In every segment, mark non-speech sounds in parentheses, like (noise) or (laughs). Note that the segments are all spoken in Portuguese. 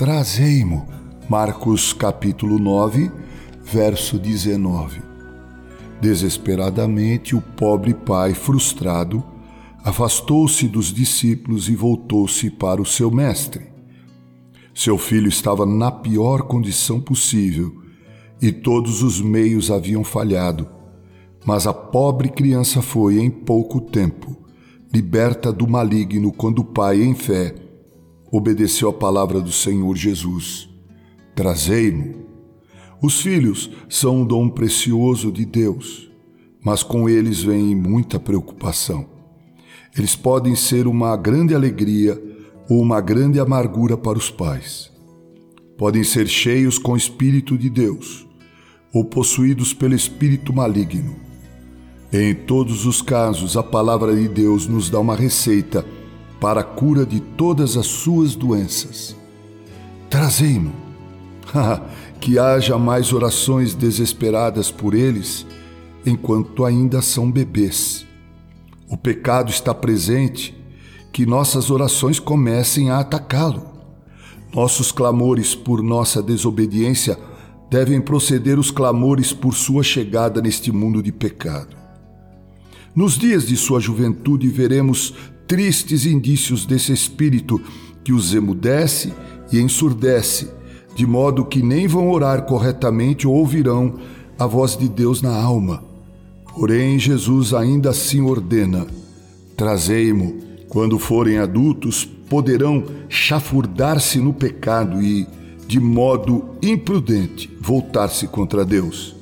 Trazei-mo. Marcos capítulo 9, verso 19. Desesperadamente, o pobre pai, frustrado, afastou-se dos discípulos e voltou-se para o seu mestre. Seu filho estava na pior condição possível e todos os meios haviam falhado, mas a pobre criança foi, em pouco tempo, liberta do maligno quando o pai, em fé, obedeceu a palavra do Senhor Jesus: Trazei-mo. Os filhos são um dom precioso de Deus, mas com eles vem muita preocupação. Eles podem ser uma grande alegria ou uma grande amargura para os pais. Podem ser cheios com o Espírito de Deus ou possuídos pelo espírito maligno. Em todos os casos, a palavra de Deus nos dá uma receita para a cura de todas as suas doenças. Trazei-mo. (laughs) que haja mais orações desesperadas por eles enquanto ainda são bebês. O pecado está presente, que nossas orações comecem a atacá-lo. Nossos clamores por nossa desobediência devem proceder os clamores por sua chegada neste mundo de pecado. Nos dias de sua juventude veremos tristes indícios desse espírito que os emudece e ensurdece, de modo que nem vão orar corretamente ou ouvirão a voz de Deus na alma. Porém, Jesus ainda assim ordena: Trazei-mo. Quando forem adultos, poderão chafurdar-se no pecado e, de modo imprudente, voltar-se contra Deus.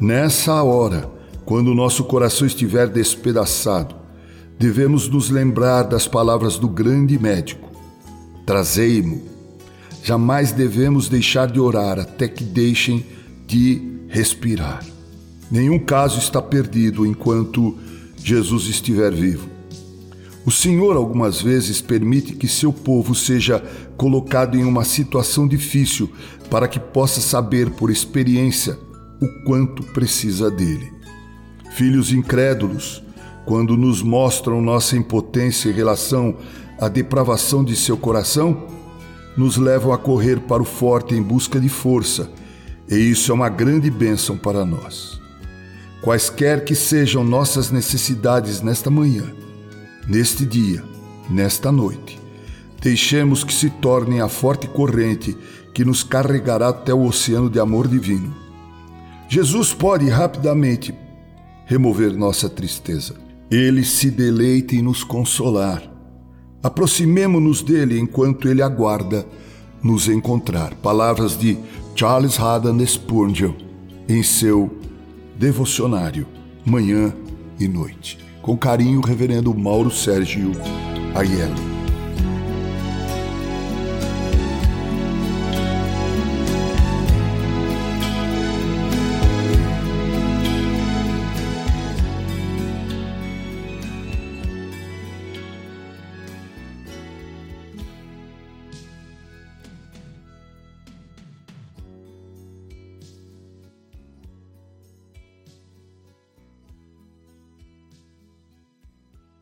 Nessa hora, quando o nosso coração estiver despedaçado, devemos nos lembrar das palavras do grande médico: Trazei-mo. Jamais devemos deixar de orar até que deixem de respirar. Nenhum caso está perdido enquanto Jesus estiver vivo. O Senhor algumas vezes permite que seu povo seja colocado em uma situação difícil para que possa saber por experiência o quanto precisa dele. Filhos incrédulos, quando nos mostram nossa impotência em relação à depravação de seu coração, nos levam a correr para o forte em busca de força, e isso é uma grande bênção para nós. Quaisquer que sejam nossas necessidades nesta manhã, neste dia, nesta noite, deixemos que se tornem a forte corrente que nos carregará até o oceano de amor divino. Jesus pode rapidamente remover nossa tristeza. Ele se deleita em nos consolar. Aproximemo-nos dele enquanto ele aguarda nos encontrar. Palavras de Charles Haddon Spurgeon em seu devocionário Manhã e Noite. Com carinho, Reverendo Mauro Sérgio Aiello.